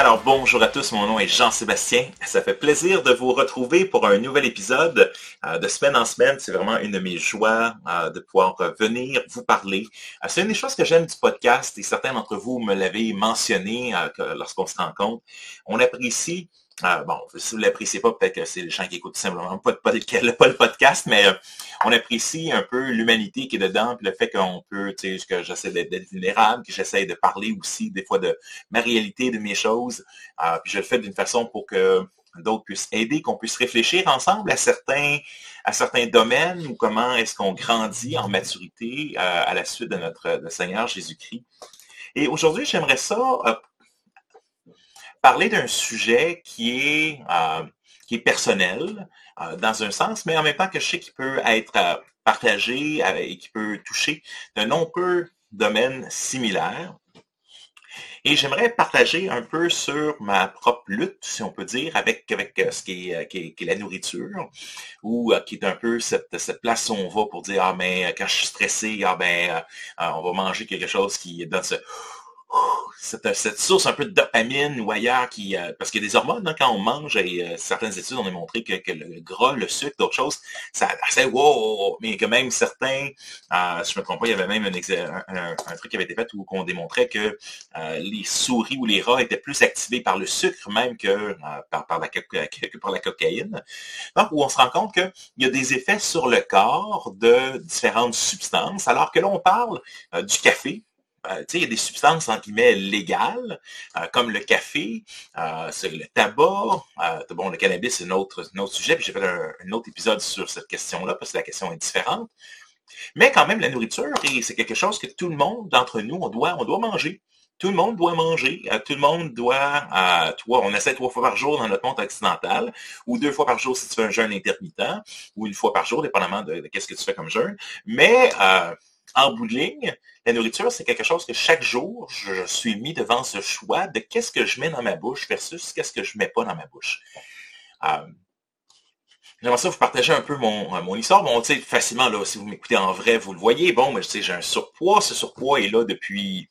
Alors bonjour à tous, mon nom est Jean-Sébastien. Ça fait plaisir de vous retrouver pour un nouvel épisode euh, de semaine en semaine. C'est vraiment une de mes joies euh, de pouvoir venir vous parler. Euh, c'est une des choses que j'aime du podcast et certains d'entre vous me l'avez mentionné lorsqu'on se rencontre. On apprécie ah, bon, si vous ne l'appréciez pas, peut-être que c'est les gens qui écoutent simplement pas, le podcast, mais euh, on apprécie un peu l'humanité qui est dedans, puis le fait qu'on peut, tu sais, que j'essaie d'être vulnérable, que j'essaie de parler aussi des fois de ma réalité, de mes choses, euh, puis je le fais d'une façon pour que d'autres puissent aider, qu'on puisse réfléchir ensemble à certains, à certains domaines ou comment est-ce qu'on grandit en maturité euh, à la suite de notre Seigneur Jésus-Christ. Et aujourd'hui, j'aimerais ça parler d'un sujet qui est, euh, qui est personnel euh, dans un sens, mais en même temps que je sais qu'il peut être euh, partagé et qui peut toucher de nombreux domaines similaires. Et j'aimerais partager un peu sur ma propre lutte, si on peut dire, avec, avec ce qui est, qui, est, la nourriture, ou qui est un peu cette, cette place où on va pour dire, ah ben, quand je suis stressé, ah ben, on va manger quelque chose qui donne ce cette, source un peu de dopamine ou ailleurs qui. Euh, parce qu'il y a des hormones hein, quand on mange, et euh, certaines études ont démontré que, le gras, le sucre, d'autres choses, ça c'est wow, mais que même certains, euh, si je me trompe pas, il y avait même un, truc qui avait été fait où on démontrait que les souris ou les rats étaient plus activés par le sucre même que par, par, la, que par la cocaïne. Donc, où on se rend compte qu'il y a des effets sur le corps de différentes substances, alors que là, on parle du café, euh, il y a des substances, entre guillemets, légales, euh, comme le café, euh, le tabac. bon, le cannabis, c'est un autre, sujet, puis j'ai fait un, autre épisode sur cette question-là, parce que la question est différente. Mais quand même, la nourriture, c'est quelque chose que tout le monde d'entre nous, on doit, on doit manger. Tout le monde doit manger. tout le monde doit, toi, on essaie trois fois par jour dans notre monde occidental, ou deux fois par jour si tu fais un jeûne intermittent, ou une fois par jour, dépendamment de, qu'est-ce que tu fais comme jeûne. Mais en bout de ligne, la nourriture, c'est quelque chose que chaque jour, je suis mis devant ce choix de qu'est-ce que je mets dans ma bouche versus qu'est-ce que je ne mets pas dans ma bouche. Euh, J'aimerais ça vous partager un peu mon, euh, mon histoire. Bon, tu sais, facilement, là, si vous m'écoutez en vrai, vous le voyez. Bon, mais tu sais, j'ai un surpoids. Ce surpoids est là depuis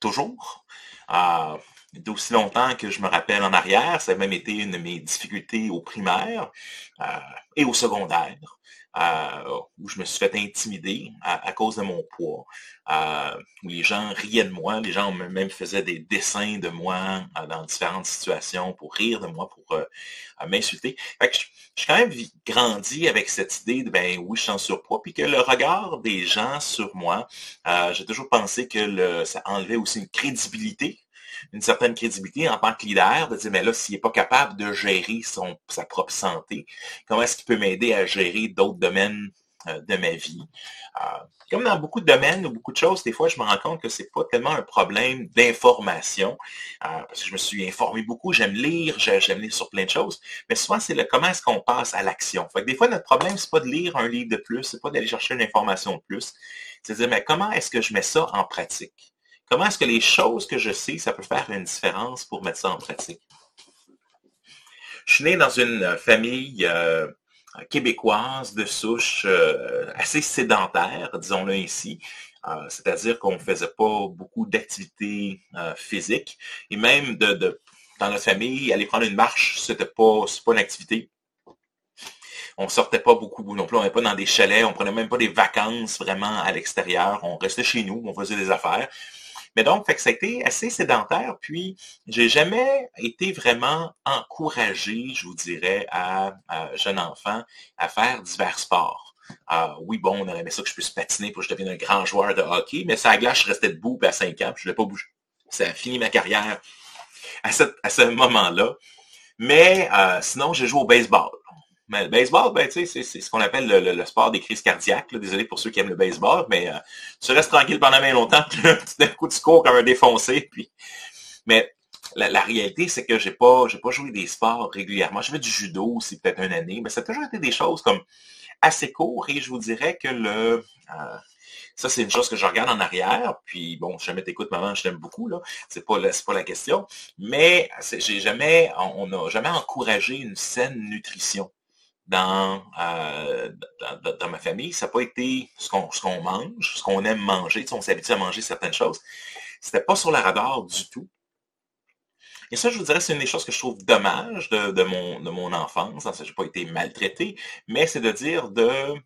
toujours. Euh, d'aussi longtemps que je me rappelle en arrière. Ça a même été une de mes difficultés au primaire et au secondaire où je me suis fait intimider à, cause de mon poids, où les gens riaient de moi, les gens même faisaient des dessins de moi dans différentes situations pour rire de moi, pour euh, m'insulter. Fait je, quand même grandi avec cette idée de ben oui, je suis en surpoids, puis que le regard des gens sur moi, euh, j'ai toujours pensé que ça enlevait aussi une crédibilité une certaine crédibilité en tant que leader, de dire, mais là, s'il n'est pas capable de gérer son, sa propre santé, comment est-ce qu'il peut m'aider à gérer d'autres domaines euh, de ma vie? Euh, comme dans beaucoup de domaines ou beaucoup de choses, des fois, je me rends compte que ce n'est pas tellement un problème d'information, euh, parce que je me suis informé beaucoup, j'aime lire, j'aime lire sur plein de choses, mais souvent, c'est le comment est-ce qu'on passe à l'action. Des fois, notre problème, c'est pas de lire un livre de plus, c'est pas d'aller chercher une information de plus, c'est de dire, mais comment est-ce que je mets ça en pratique? Comment est-ce que les choses que je sais, ça peut faire une différence pour mettre ça en pratique? Je suis né dans une euh, famille euh, québécoise de souche euh, assez sédentaire, disons-le ainsi. C'est-à-dire qu'on ne faisait pas beaucoup d'activités physiques. Et même dans notre famille, aller prendre une marche, c'était pas, pas une activité. On sortait pas beaucoup non plus, on n'était pas dans des chalets, on prenait même pas des vacances vraiment à l'extérieur. On restait chez nous, on faisait des affaires. Mais donc, fait que ça a été assez sédentaire. Puis, j'ai jamais été vraiment encouragé, je vous dirais, à, jeune enfant à faire divers sports. Ah, oui, bon, on aurait aimé ça que je puisse patiner pour que je devienne un grand joueur de hockey, mais ça à glace, je restais debout, à 5 ans, je ne l'ai pas bougé. Ça a fini ma carrière à, ce moment-là. Mais euh, sinon, j'ai joué au baseball. Mais le baseball, ben, c'est ce qu'on appelle le, sport des crises cardiaques. Désolé pour ceux qui aiment le baseball, mais euh, tu restes tranquille pendant bien longtemps, puis d'un coup, tu cours comme un défoncé. Puis... Mais la, réalité, c'est que j'ai pas, pas joué des sports régulièrement. J'ai fait du judo aussi peut-être une année, mais ça a toujours été des choses comme assez court et je vous dirais que le, euh, Ça, c'est une chose que je regarde en arrière. Puis bon, jamais t'écoutes, maman, je t'aime beaucoup, là. C'est pas, pas la question. Mais j'ai jamais, on n'a jamais encouragé une saine nutrition dans, euh, dans, ma famille. Ça n'a pas été ce qu'on mange, ce qu'on aime manger. On s'habitue à manger certaines choses. C'était pas sur la radar du tout. Et ça, je vous dirais, c'est une des choses que je trouve dommage de, mon, de mon enfance. Je n'ai pas été maltraité, mais c'est de dire de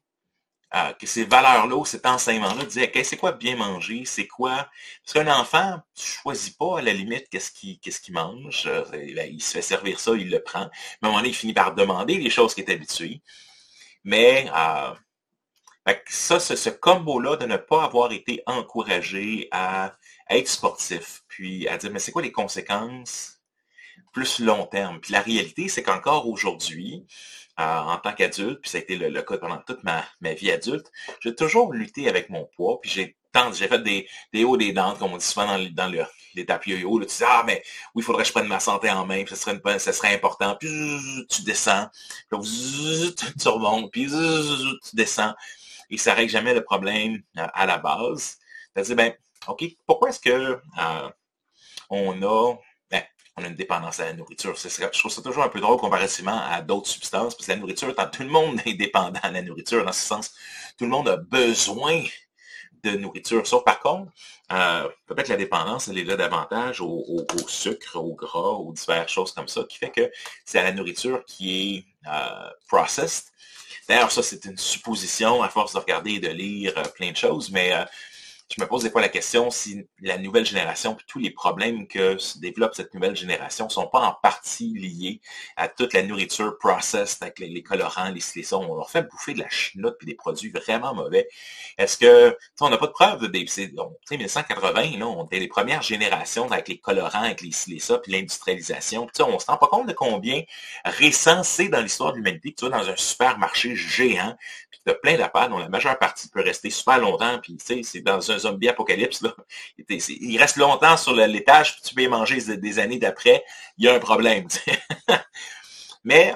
euh, que ces valeurs-là, cet enseignement-là, disait, c'est quoi bien manger, c'est quoi... Parce qu'un enfant, tu choisis pas à la limite qu'est-ce qu'il mange. Euh, ben, il se fait servir ça, il le prend. Mais à un moment donné, il finit par demander les choses qu'il est habitué. Mais euh, ça, ce, combo-là de ne pas avoir été encouragé à, être sportif, puis à dire, mais c'est quoi les conséquences plus long terme? Puis la réalité, c'est qu'encore aujourd'hui, en tant qu'adulte, puis ça a été le, cas pendant toute ma, vie adulte, j'ai toujours lutté avec mon poids, puis j'ai j'ai fait des, hauts, des dents, comme on dit souvent dans, dans le, les tapis yo-yo. tu dis, ah, mais oui, il faudrait que je prenne ma santé en main, puis ça serait, ça serait important. Puis tu descends, puis tu remontes, puis tu descends. Et ça règle jamais le problème euh, à la base. Tu dis, ben, OK, pourquoi est-ce que euh, on a on a une dépendance à la nourriture. Je trouve ça toujours un peu drôle comparativement à d'autres substances, parce que la nourriture, tout le monde est dépendant à la nourriture, dans ce sens, tout le monde a besoin de nourriture. Sauf par contre, euh, peut-être la dépendance, elle est là davantage au, sucre, au gras, aux diverses choses comme ça, qui fait que c'est à la nourriture qui est euh, processed. D'ailleurs, ça, c'est une supposition à force de regarder et de lire euh, plein de choses, mais je me pose des fois la question si la nouvelle génération, puis tous les problèmes que se développe cette nouvelle génération sont pas en partie liés à toute la nourriture processed avec les, colorants, les slissons. On leur fait bouffer de la chenoute puis des produits vraiment mauvais. Est-ce que, on n'a pas de preuve de des, 1980, là, on était les premières générations avec les colorants, avec les slissons, puis l'industrialisation. Puis on se rend pas compte de combien récent c'est dans l'histoire de l'humanité tu vas dans un supermarché géant, puis tu as plein d'appâts dont la majeure partie peut rester super longtemps, puis c'est dans un zombie apocalypse. Il reste longtemps sur l'étage, puis tu peux y manger des années d'après, il y a un problème. Mais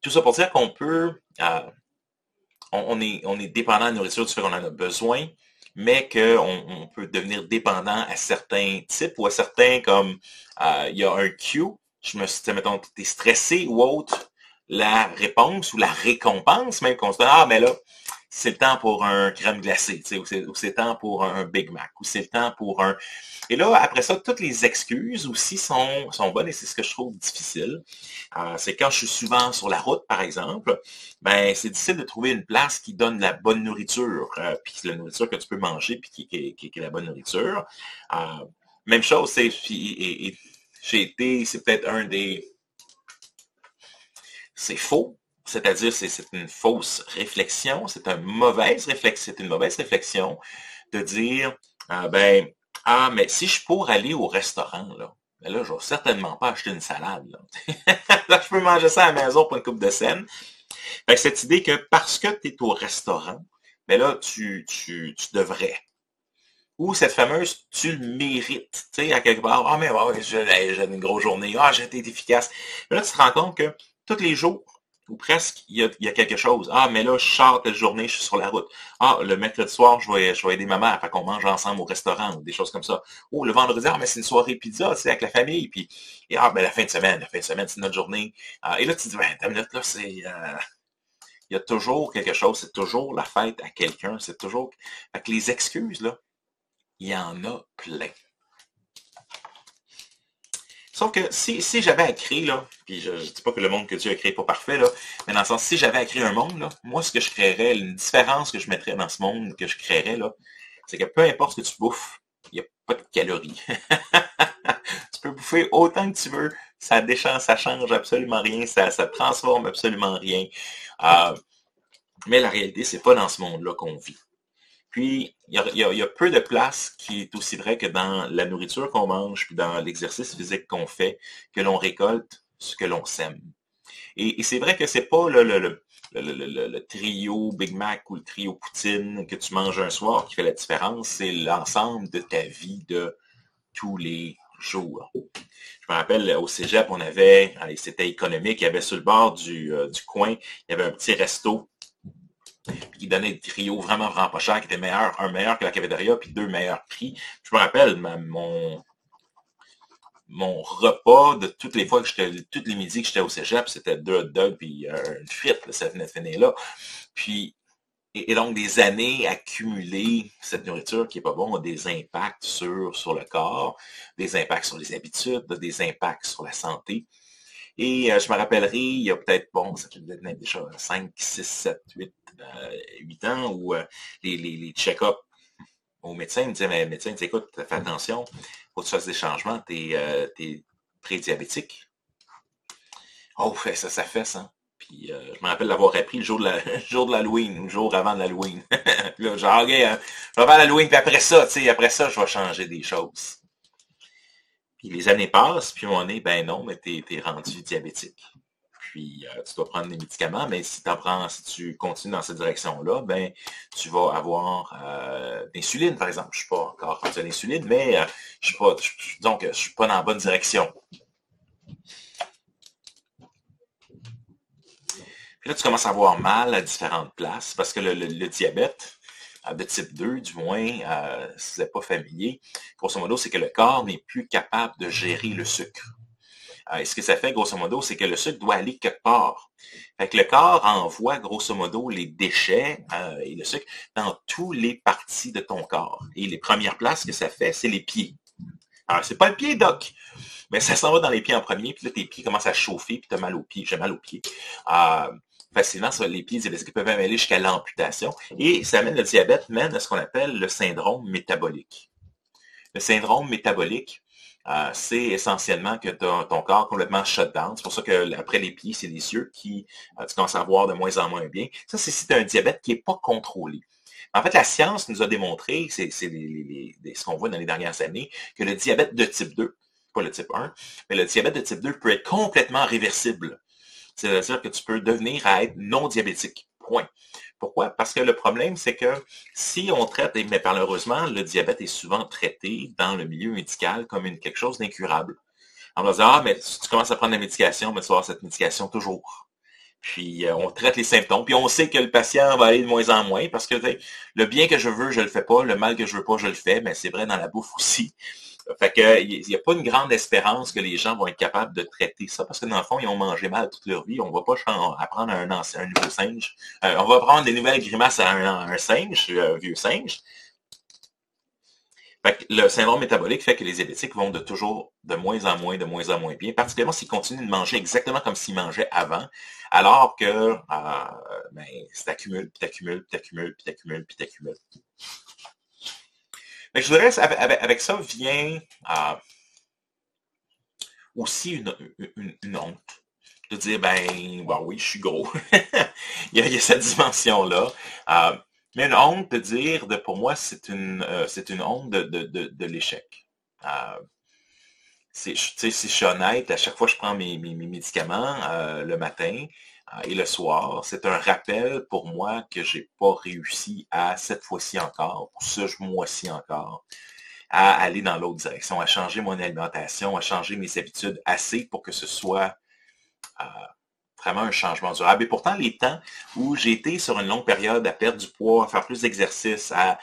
tout ça pour dire qu'on peut, euh, on, est, on est dépendant de la nourriture du fait qu'on en a besoin, mais qu'on on peut devenir dépendant à certains types ou à certains comme euh, il y a un cue, je me suis mettons, tu es stressé ou autre, la réponse ou la récompense, même qu'on se dit, ah, mais là, c'est le temps pour un crème glacée, ou c'est le temps pour un Big Mac, ou c'est le temps pour un... Et là, après ça, toutes les excuses aussi sont, sont bonnes et c'est ce que je trouve difficile. Euh, c'est quand je suis souvent sur la route, par exemple, ben c'est difficile de trouver une place qui donne la bonne nourriture, euh, puis la nourriture que tu peux manger, puis qui, qui, est la bonne nourriture. Euh, même chose, c'est j'ai été, c'est peut-être un des... C'est faux, c'est-à-dire, c'est une fausse réflexion, c'est une mauvaise réflexion, c'est une mauvaise réflexion de dire, ah, ben, ah, mais si je pourrais aller au restaurant, là, ben là, je vais certainement pas acheter une salade. Là. je peux manger ça à la maison pour une coupe de scène. cette idée que parce que tu es au restaurant, ben là, tu, tu, devrais. Ou cette fameuse tu le mérites. Tu sais, à quelque part, ah, mais ouais, j'ai une grosse journée, ah, j'ai été efficace. Mais là, tu te rends compte que tous les jours, ou presque, il y, a, quelque chose. Ah, mais là, je sors telle journée, je suis sur la route. Ah, le mercredi soir, je vais, je vais aider ma mère, fait qu'on mange ensemble au restaurant ou des choses comme ça. Oh, le vendredi, ah, mais c'est une soirée pizza, sais, avec la famille. Puis, et, ah, ben la fin de semaine, la fin de semaine, c'est notre journée. Ah, et là, tu te dis, ben, ta minute, là, c'est... Euh, il y a toujours quelque chose, c'est toujours la fête à quelqu'un, c'est toujours... Fait que les excuses, là, il y en a plein. Sauf que si, j'avais à créer, là, puis je ne dis pas que le monde que Dieu a créé n'est pas parfait, là, mais dans le sens, si j'avais à créer un monde, là, moi, ce que je créerais, une différence que je mettrais dans ce monde que je créerais, c'est que peu importe ce que tu bouffes, il n'y a pas de calories. tu peux bouffer autant que tu veux, ça déchange, ça change absolument rien, ça, ça transforme absolument rien. Euh, mais la réalité, c'est pas dans ce monde-là qu'on vit. Puis, il y, a, peu de place qui est aussi vrai que dans la nourriture qu'on mange, puis dans l'exercice physique qu'on fait, que l'on récolte ce que l'on sème. Et, c'est vrai que c'est pas le, trio Big Mac ou le trio Poutine que tu manges un soir qui fait la différence, c'est l'ensemble de ta vie de tous les jours. Je me rappelle, au cégep, on avait, c'était économique, il y avait sur le bord du, euh, du coin, il y avait un petit resto puis qui donnait des trios vraiment, vraiment pas chers, qui étaient meilleurs, un meilleur que la cafétéria, puis deux meilleurs prix. Je me rappelle, mon, mon repas de toutes les fois que j'étais, toutes les midis que j'étais au cégep, c'était deux hot puis une frite, ça venait de finir là. Puis, et, donc des années accumulées, cette nourriture qui est pas bon a des impacts sur, sur le corps, des impacts sur les habitudes, des impacts sur la santé. Et euh, je me rappellerai, il y a peut-être, bon, ça fait déjà 5, 6, 7, 8, 8 ans, où euh, les, check-ups au médecin, me disait, mais médecin, écoute, fais attention, faut que tu fasses des changements, t'es euh, es prédiabétique. Oh, ça, ça fait ça. Puis je me rappelle l'avoir appris le jour de l'Halloween, le jour avant l'Halloween. là, genre, ok, hein, je vais faire l'Halloween, puis après ça, tu sais, après ça, je vais changer des choses. Puis les années passent, puis on est, ben non, mais t'es es rendu diabétique puis euh, tu dois prendre des médicaments, mais si, prends, si tu continues dans cette direction-là, ben, tu vas avoir euh, l'insuline, par exemple. Je ne suis pas encore rendu à l'insuline, mais euh, je suis pas, donc, je suis pas dans la bonne direction. Puis là, tu commences à avoir mal à différentes places parce que le, diabète de type 2, du moins, si vous n'êtes pas familier, grosso modo, c'est que le corps n'est plus capable de gérer le sucre. Et ce que ça fait, grosso modo, c'est que le sucre doit aller quelque part. Le corps envoie, grosso modo, les déchets euh, et le sucre dans toutes les parties de ton corps. Et les premières places que ça fait, c'est les pieds. Alors, c'est pas le pied, doc, mais ça s'en va dans les pieds en premier, puis là, tes pieds commencent à chauffer, puis tu as mal aux pieds. J'ai mal aux pieds. Facilement, ça, les pieds diabétiques peuvent même aller jusqu'à l'amputation. Et ça amène le diabète, mène à ce qu'on appelle le syndrome métabolique. Le syndrome métabolique, euh, c'est essentiellement que ton corps complètement shut down. C'est pour ça qu'après les pieds, c'est les yeux qui, euh, tu commences à voir de moins en moins bien. Ça, c'est si tu as un diabète qui n'est pas contrôlé. En fait, la science nous a démontré, c'est ce qu'on voit dans les dernières années, que le diabète de type 2, pas le type 1, mais le diabète de type 2 peut être complètement réversible. C'est-à-dire que tu peux devenir à être non diabétique. Point. Pourquoi? Parce que le problème, c'est que si on traite, mais malheureusement, le diabète est souvent traité dans le milieu médical comme une, quelque chose d'incurable. On va dire, ah, mais si tu commences à prendre la médication, mais tu vas avoir cette médication toujours. Puis euh, on traite les symptômes, puis on sait que le patient va aller de moins en moins parce que le bien que je veux, je le fais pas, le mal que je veux pas, je le fais, mais c'est vrai dans la bouffe aussi. Fait que il n'y a pas une grande espérance que les gens vont être capables de traiter ça, parce que dans le fond, ils ont mangé mal toute leur vie. On ne va pas apprendre un, un nouveau singe. Euh, on va apprendre des nouvelles grimaces à un, singe, un vieux singe. Fait que le syndrome métabolique fait que les diabétiques vont de toujours de moins en moins, de moins en moins bien, particulièrement s'ils continuent de manger exactement comme s'ils mangeaient avant, alors que euh, ben, t'accumules, puis t'accumules, puis t'accumules, puis t'accumules, puis t'accumules je voudrais, avec, ça vient euh, aussi une, honte de dire, ben, oui, je suis gros. il, y a, cette dimension-là. Euh, mais une honte de dire, de, pour moi, c'est une, euh, c'est une honte de, l'échec. si je suis honnête, à chaque fois que je prends mes médicaments le matin, et le soir. C'est un rappel pour moi que j'ai pas réussi à cette fois-ci encore, pour ce mois-ci encore, à aller dans l'autre direction, à changer mon alimentation, à changer mes habitudes assez pour que ce soit euh, vraiment un changement durable. Et pourtant, les temps où j'ai été sur une longue période à perdre du poids, à faire plus d'exercice, à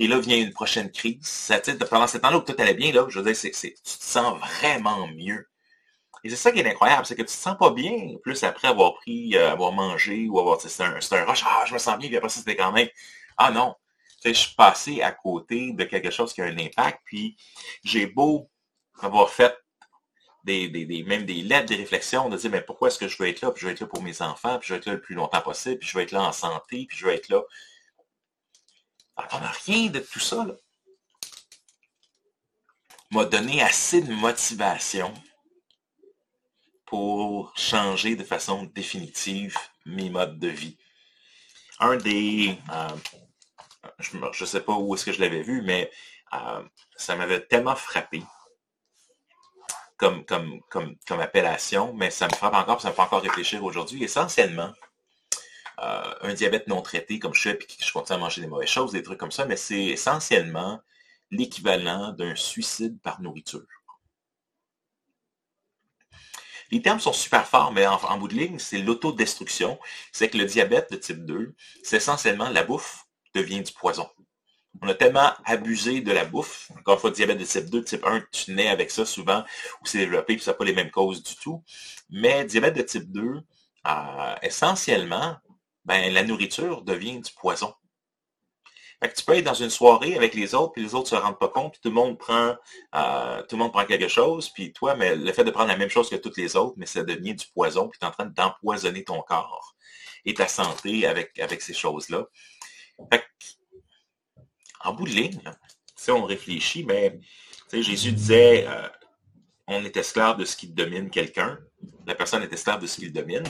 et là vient une prochaine crise. Pendant ce temps-là où tout allait bien, là, je veux dire, c'est, tu te sens vraiment mieux. Et c'est ça qui est incroyable, c'est que tu te sens pas bien, plus après avoir pris, euh, avoir mangé ou avoir, c'est un, un, rush, ah, je me sens bien, puis après ça, c'était quand même, ah non, je suis passé à côté de quelque chose qui a un impact, puis j'ai beau avoir fait des, des, même des lettres, des réflexions, de dire, mais pourquoi est-ce que je veux être là, puis je veux être là pour mes enfants, puis je veux être là le plus longtemps possible, puis je veux être là en santé, puis je veux être là. Alors, on n'a rien de tout ça, là. M'a donné assez de motivation pour changer de façon définitive mes modes de vie. Un des... Euh, je ne sais pas où est-ce que je l'avais vu, mais euh, ça m'avait tellement frappé comme, comme, comme, comme appellation, mais ça me frappe encore, ça me fait encore réfléchir aujourd'hui. Essentiellement, euh, un diabète non traité, comme je suis, puis que je continue à manger des mauvaises choses, des trucs comme ça, mais c'est essentiellement l'équivalent d'un suicide par nourriture. Les termes sont super forts, mais en, en bout de ligne, c'est l'autodestruction. C'est que le diabète de type 2, c'est essentiellement la bouffe devient du poison. On a tellement abusé de la bouffe. Encore une fois, diabète de type 2, type 1, tu nais avec ça souvent, ou c'est développé, puis ça n'a pas les mêmes causes du tout. Mais diabète de type 2, euh, essentiellement, ben, la nourriture devient du poison. Tu peux être dans une soirée avec les autres, puis les autres ne se rendent pas compte, puis tout le monde prend euh, tout le monde prend quelque chose, puis toi, mais le fait de prendre la même chose que toutes les autres, mais ça devient du poison, puis tu es en train d'empoisonner ton corps et ta santé avec, ces choses-là. en bout de ligne, si on réfléchit, mais Jésus disait euh, on est esclave de ce qui domine quelqu'un, la personne est esclave de ce qu'il domine.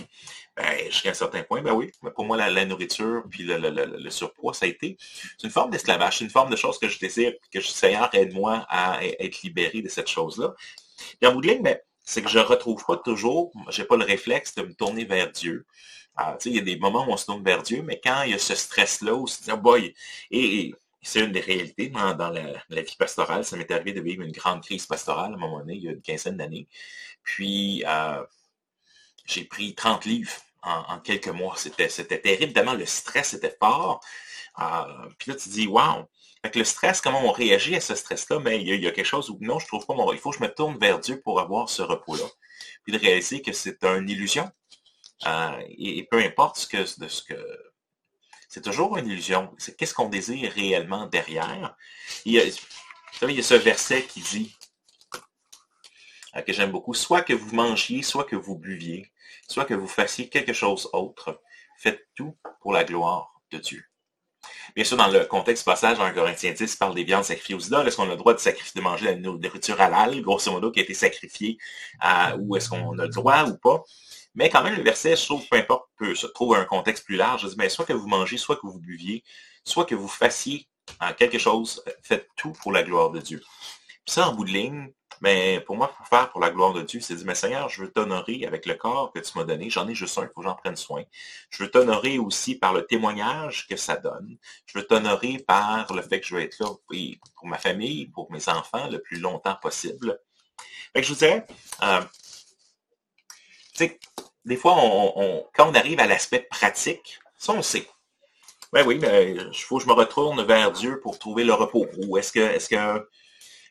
Ben, jusqu'à un certain point, ben oui. Mais pour moi, la, nourriture puis le, surpoids, ça a été une forme d'esclavage, c'est une forme de chose que je désire, que je Seigneur, aide-moi à être libéré de cette chose-là. Et en bout de ligne, ben, c'est que je ne retrouve pas toujours, j'ai pas le réflexe de me tourner vers Dieu. Ah, il y a des moments où on se tourne vers Dieu, mais quand il y a ce stress-là, où on se dit, oh boy, et, c'est une des réalités dans, la, vie pastorale. Ça m'est arrivé de vivre une grande crise pastorale à un moment donné, il y a une quinzaine d'années. Puis, euh, j'ai pris 30 livres en, quelques mois. C'était, c'était terrible. Évidemment, le stress était fort. Euh, puis là, tu dis, wow. Fait le stress, comment on réagit à ce stress-là, mais il y, a, quelque chose où non, je trouve pas mon. Il faut que je me tourne vers Dieu pour avoir ce repos-là. Puis de réaliser que c'est une illusion. Euh, et, peu importe ce que, de ce que. C'est toujours une illusion. C'est qu'est-ce qu'on désire réellement derrière? Il y a ce verset qui dit, euh, que j'aime beaucoup, soit que vous mangiez, soit que vous buviez, soit que vous fassiez quelque chose autre, faites tout pour la gloire de Dieu. Bien sûr, dans le contexte passage, en Corinthiens 10 parle des viandes sacrifiées aux idoles. Est-ce qu'on a le droit de, sacrifier, de manger la nourriture halal, grosso modo, qui a été sacrifiée, ou est-ce qu'on a le droit ou pas? Mais quand même, le verset, je trouve, peu importe, se trouve un contexte plus large. Je dis, mais soit que vous mangez, soit que vous buviez, soit que vous fassiez euh, quelque chose, faites tout pour la gloire de Dieu. Ça, en bout de ligne, mais pour moi, pour faire pour la gloire de Dieu, c'est dire, mais Seigneur, je veux t'honorer avec le corps que tu m'as donné. J'en ai juste un, il faut que j'en prenne soin. Je veux t'honorer aussi par le témoignage que ça donne. Je veux t'honorer par le fait que je veux être là pour ma famille, pour mes enfants, le plus longtemps possible. Fait je vous dirais, euh, des fois, quand on arrive à l'aspect pratique, ça on sait. Ben oui, mais il faut que je me retourne vers Dieu pour trouver le repos. Ou est-ce que, est-ce que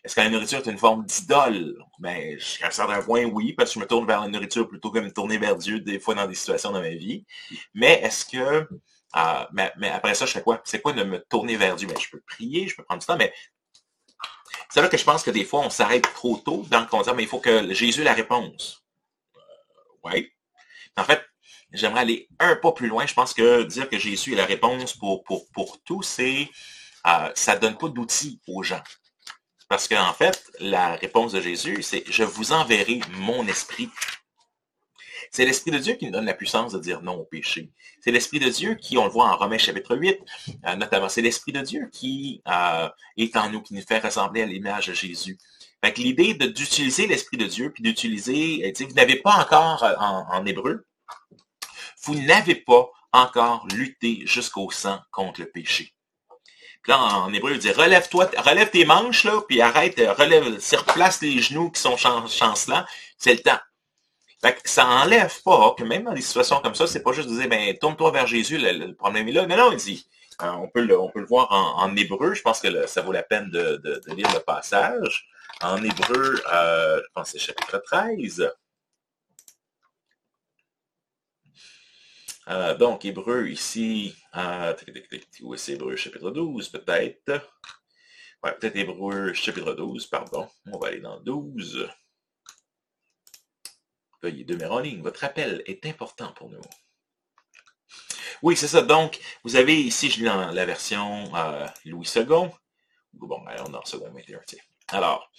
est-ce que la nourriture est une forme d'idole? Ben, jusqu'à un certain point, oui, parce que je me tourne vers la nourriture plutôt que de me tourner vers Dieu des fois dans des situations dans ma vie. Mais est-ce que, euh, mais, après ça, je fais quoi? C'est quoi de me tourner vers Dieu? Ben, je peux prier, je peux prendre du temps, mais c'est vrai que je pense que des fois, on s'arrête trop tôt dans le concert, mais il faut que Jésus la réponse. Euh, oui. En fait, j'aimerais aller un pas plus loin. Je pense que dire que Jésus est la réponse pour, pour, pour tout, c'est euh, ça ne donne pas d'outils aux gens. Parce qu'en fait, la réponse de Jésus, c'est je vous enverrai mon esprit. C'est l'Esprit de Dieu qui nous donne la puissance de dire non au péché. C'est l'Esprit de Dieu qui, on le voit en Romains chapitre 8, euh, notamment, c'est l'Esprit de Dieu qui euh, est en nous, qui nous fait ressembler à l'image de Jésus. Fait l'idée d'utiliser l'Esprit de Dieu, puis d'utiliser, vous n'avez pas encore euh, en, en hébreu, vous n'avez pas encore lutté jusqu'au sang contre le péché. Là, en hébreu, il dit relève-toi, relève tes manches, là, puis arrête, euh, relève, replace les genoux qui sont chancelants, c'est le temps. Fait que ça enlève pas que même dans des situations comme ça, c'est pas juste de dire ben tourne-toi vers Jésus, le, problème est là. Non, non, il dit. Euh, on, peut le, on peut le voir en, hébreu. Je pense que ça vaut la peine de, lire le passage. En hébreu, euh, je pense que c'est chapitre 13. Euh, donc, Hébreu ici, euh, où est Hébreu chapitre 12 peut-être? Ouais, peut-être Hébreu chapitre 12, pardon. On va aller dans 12. Veuillez demeurer en ligne. Votre appel est important pour nous. Oui, c'est ça. Donc, vous avez ici, je lis dans la version euh, Louis II. Bon, ben, on est en second 21, alors,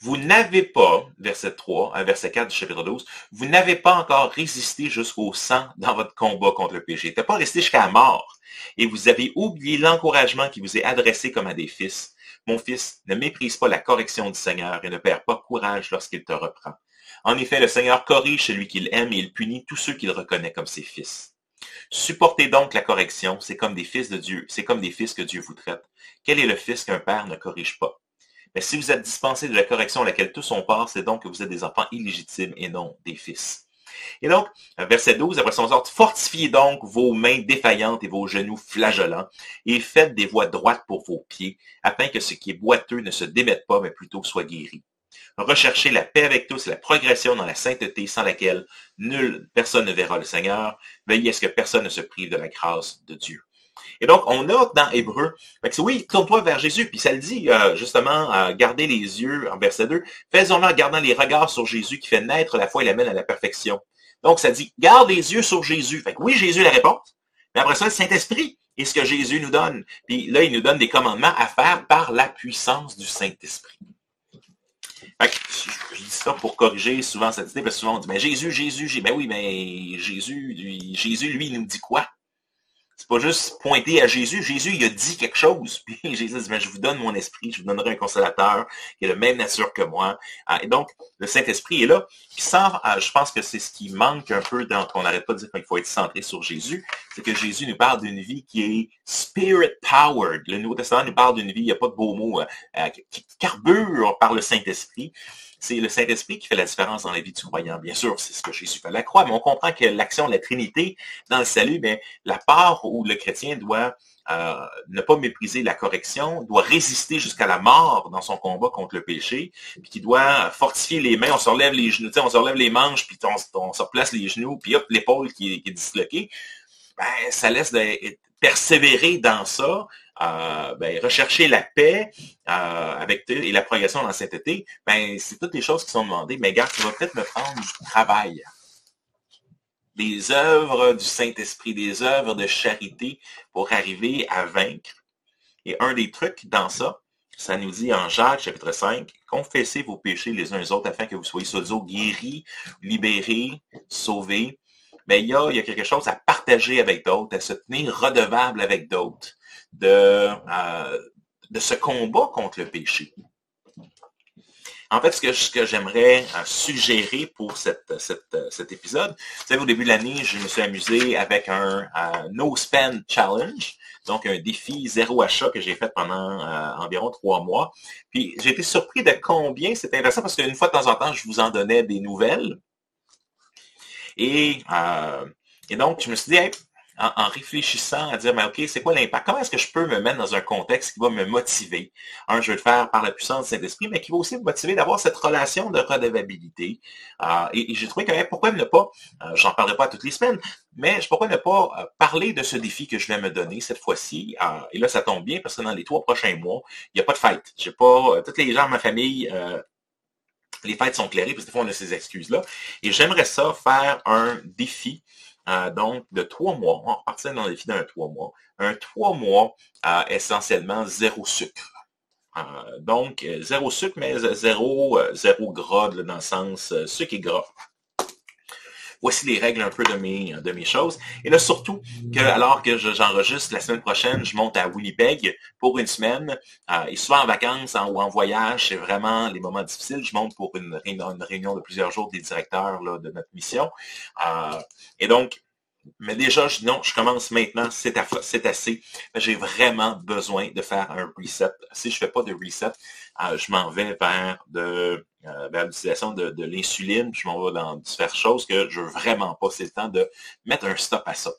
vous n'avez pas, verset 3, à verset 4 du chapitre 12, vous n'avez pas encore résisté jusqu'au sang dans votre combat contre le péché. Vous pas resté jusqu'à la mort. Et vous avez oublié l'encouragement qui vous est adressé comme à des fils. Mon fils, ne méprise pas la correction du Seigneur et ne perds pas courage lorsqu'il te reprend. En effet, le Seigneur corrige celui qu'il aime et il punit tous ceux qu'il reconnaît comme ses fils. Supportez donc la correction, c'est comme des fils de Dieu, c'est comme des fils que Dieu vous traite. Quel est le fils qu'un père ne corrige pas? Mais si vous êtes dispensé de la correction à laquelle tous ont part, c'est donc que vous êtes des enfants illégitimes et non des fils. Et donc, verset 12, après son ordre, fortifiez donc vos mains défaillantes et vos genoux flageolants, et faites des voies droites pour vos pieds, afin que ce qui est boiteux ne se démette pas, mais plutôt soit guéri. Recherchez la paix avec tous et la progression dans la sainteté sans laquelle nulle personne ne verra le Seigneur. Veillez à ce que personne ne se prive de la grâce de Dieu. Et donc, on a dans Hébreu, oui, tourne-toi vers Jésus, puis ça le dit euh, justement, euh, gardez les yeux, en verset 2, faisons-le en gardant les regards sur Jésus qui fait naître la foi et l'amène à la perfection. Donc, ça dit, garde les yeux sur Jésus. Fait que oui, Jésus la réponse, mais après ça, le Saint-Esprit est ce que Jésus nous donne. Puis là, il nous donne des commandements à faire par la puissance du Saint-Esprit. je, dis ça pour corriger souvent cette idée, parce que souvent on dit, mais Jésus, Jésus, Jésus, ben oui, mais Jésus, Jésus, lui, il nous dit quoi? C'est pas juste pointer à Jésus. Jésus, il a dit quelque chose. Puis Jésus dit, je vous donne mon esprit, je vous donnerai un consolateur qui est de même nature que moi. Ah, et donc, le Saint-Esprit est là. Sans, ah, je pense que c'est ce qui manque un peu dans qu'on n'arrête pas de dire qu'il faut être centré sur Jésus. C'est que Jésus nous parle d'une vie qui est spirit-powered. Le Nouveau Testament nous parle d'une vie, il n'y a pas de beaux mots, euh, qui carbure par le Saint-Esprit. C'est le Saint-Esprit qui fait la différence dans la vie du croyant. Bien sûr, c'est ce que Jésus fait la croix, mais on comprend que l'action de la Trinité dans le salut, mais la part où le chrétien doit euh, ne pas mépriser la correction, doit résister jusqu'à la mort dans son combat contre le péché, puis qui doit fortifier les mains, on se relève les genoux, on se relève les manches, puis on, se replace les genoux, puis hop, l'épaule qui, est disloquée. Ben, ça laisse persévérer dans ça, ben, rechercher la paix avec et la progression dans cet été, ben, c'est toutes les choses qui sont demandées. Mais gars, tu vas peut-être me prendre du travail. Des œuvres du Saint-Esprit, des œuvres de charité pour arriver à vaincre. Et un des trucs dans ça, ça nous dit en Jacques chapitre 5, confessez vos péchés les uns aux autres afin que vous soyez soi guéris, libérés, sauvés mais il y a, quelque chose à partager avec d'autres, à se tenir redevable avec d'autres de, euh, de ce combat contre le péché. En fait, ce que, ce que j'aimerais euh, suggérer pour cette, cet épisode, vous savez, au début de l'année, je me suis amusé avec un No Spend Challenge, donc un défi zéro achat que j'ai fait pendant euh, environ trois mois. Puis j'ai été surpris de combien c'était intéressant parce qu'une fois de temps en temps, je vous en donnais des nouvelles. Et, euh, et donc, je me suis dit, en, réfléchissant à dire, mais OK, c'est quoi l'impact? Comment est-ce que je peux me mettre dans un contexte qui va me motiver? Un, je vais le faire par la puissance du Saint-Esprit, mais qui va aussi me motiver d'avoir cette relation de redevabilité. Euh, et, j'ai trouvé que pourquoi ne pas, euh, j'en parlerai pas toutes les semaines, mais pourquoi ne pas parler de ce défi que je vais me donner cette fois-ci? et là, ça tombe bien parce que dans les trois prochains mois, il n'y a pas de fête. J'ai pas, toutes les gens de ma famille les fêtes sont clairées, parce que des fois, on a ces excuses-là. Et j'aimerais ça faire un défi, euh, donc, de trois mois. On va partir dans défi d'un trois mois. Un trois mois, euh, essentiellement, zéro sucre. Euh, donc, zéro sucre, mais zéro, zéro gras, dans le sens sucre et gras voici les règles un peu de mes, de mes choses. Et là, surtout que alors que j'enregistre la semaine prochaine, je monte à Winnipeg pour une semaine. Euh, et souvent en vacances ou en voyage, c'est vraiment les moments difficiles. Je monte pour une réunion, de plusieurs jours des directeurs de notre mission. Euh, et donc, mais déjà, je, non, je commence maintenant, c'est assez. J'ai vraiment besoin de faire un reset. Si je ne fais pas de reset, euh, je m'en vais vers euh, l'utilisation de, l'insuline, je m'en vais dans différentes choses que je veux vraiment pas. C'est le temps de mettre un stop à ça.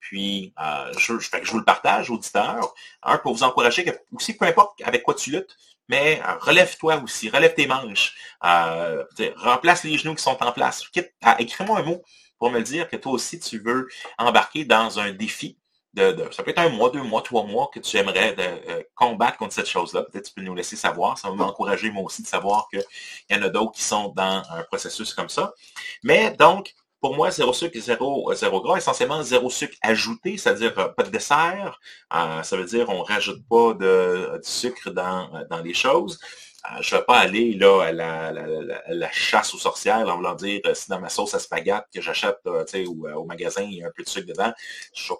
Puis, euh, je, je, je, vous le partage, auditeur. Un, pour vous encourager, que, aussi, peu importe avec quoi tu luttes, mais relève-toi aussi, relève tes manches, remplace les genoux qui sont en place. Écris-moi un mot pour me dire que toi aussi, tu veux embarquer dans un défi. De, ça peut être un mois, deux mois, trois mois que tu aimerais euh, combattre contre cette chose-là. Peut-être tu peux nous laisser savoir. Ça va m'encourager moi aussi de savoir qu'il y en a d'autres qui sont dans un processus comme ça. Mais donc, pour moi, zéro sucre, zéro, zéro gras, essentiellement zéro sucre ajouté, c'est-à-dire euh, pas de dessert. Euh, ça veut dire on rajoute pas de, sucre dans, dans les choses. Euh, je ne vais pas aller là, à la, chasse aux sorcières en voulant dire euh, si dans ma sauce à spaghetti que j'achète euh, au magasin, il y a un peu de sucre dedans, je ne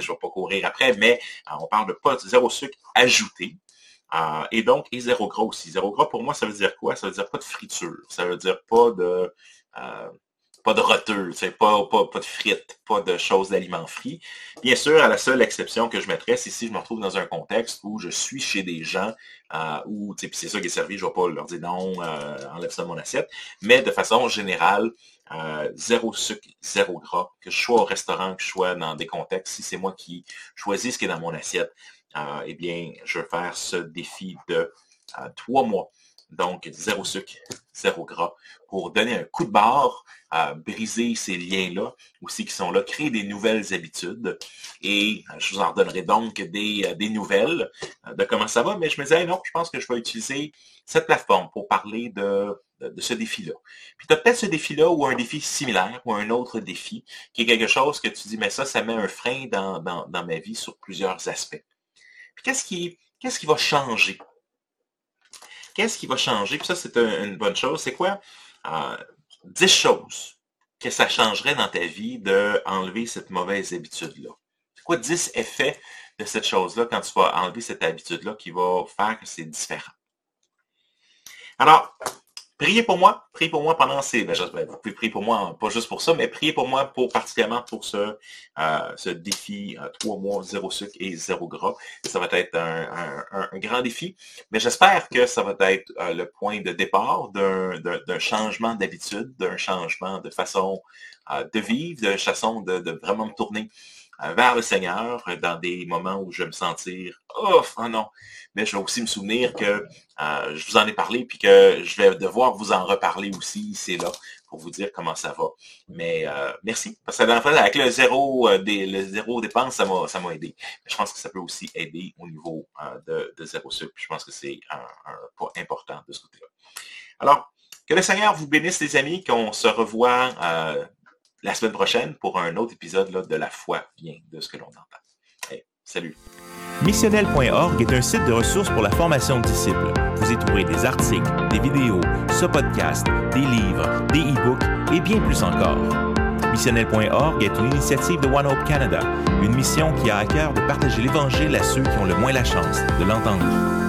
vais, pas courir après, mais on parle de pas de zéro sucre ajouté. et donc, et zéro gras aussi. Zéro gras, pour moi, ça veut dire quoi? Ça veut dire pas de friture. Ça veut dire pas de pas de roteux, pas, pas, pas de frites, pas de choses d'aliments frits. Bien sûr, à la seule exception que je mettrais, c'est si je me retrouve dans un contexte où je suis chez des gens euh, où c'est ça qui est servi, je ne vais pas leur dire non, euh, enlève ça de mon assiette. Mais de façon générale, zéro sucre, zéro gras, que je sois au restaurant, que je sois dans des contextes, si c'est moi qui choisis ce qui est dans mon assiette, eh bien, je vais faire ce défi de trois mois donc, zéro sucre, zéro gras, pour donner un coup de barre, briser ces liens-là, aussi qui sont là, créer des nouvelles habitudes. Et euh, je vous en donnerai donc des, euh, nouvelles euh, de comment ça va, mais je me disais, non, je pense que je vais utiliser cette plateforme pour parler de, ce défi-là. Puis tu as peut-être ce défi-là ou un défi similaire ou un autre défi qui est quelque chose que tu dis, mais ça, ça met un frein dans, ma vie sur plusieurs aspects. Puis qu'est-ce qui va changer Qu'est-ce qui va changer? Puis ça, c'est une bonne chose. C'est quoi? Euh, 10 choses que ça changerait dans ta vie d'enlever cette mauvaise habitude-là. C'est quoi 10 effets de cette chose-là quand tu vas enlever cette habitude-là qui va faire que c'est différent? Alors, Priez pour moi, priez pour moi pendant ces... Ben, ben, vous pouvez prier pour moi, pas juste pour ça, mais priez pour moi pour particulièrement pour ce, euh, ce défi euh, trois mois, zéro sucre et zéro gras. Ça va être un, grand défi, mais j'espère que ça va être euh, le point de départ d'un changement d'habitude, d'un changement de façon de vivre, de façon de, de vraiment me tourner vers le Seigneur dans des moments où je vais me sentir oh, non. Mais je vais aussi me souvenir que euh, je vous en ai parlé puis que je vais devoir vous en reparler aussi c'est là pour vous dire comment ça va. Mais euh, merci. Parce que fait, avec le zéro, euh, des, le zéro dépense, ça m'a, ça m'a aidé. Je pense que ça peut aussi aider au niveau de, de, zéro sucre. Je pense que c'est un, un pas important de ce côté-là. Alors, que le Seigneur vous bénisse, les amis, qu'on se revoit la semaine prochaine pour un autre épisode de La foi vient de ce que l'on entend. salut. Missionnel.org est un site de ressources pour la formation de disciples. Vous y trouverez des articles, des vidéos, ce podcast, des livres, des e-books et bien plus encore. Missionnel.org est une initiative de One Hope Canada, une mission qui a à cœur de partager l'Évangile à ceux qui ont le moins la chance de l'entendre.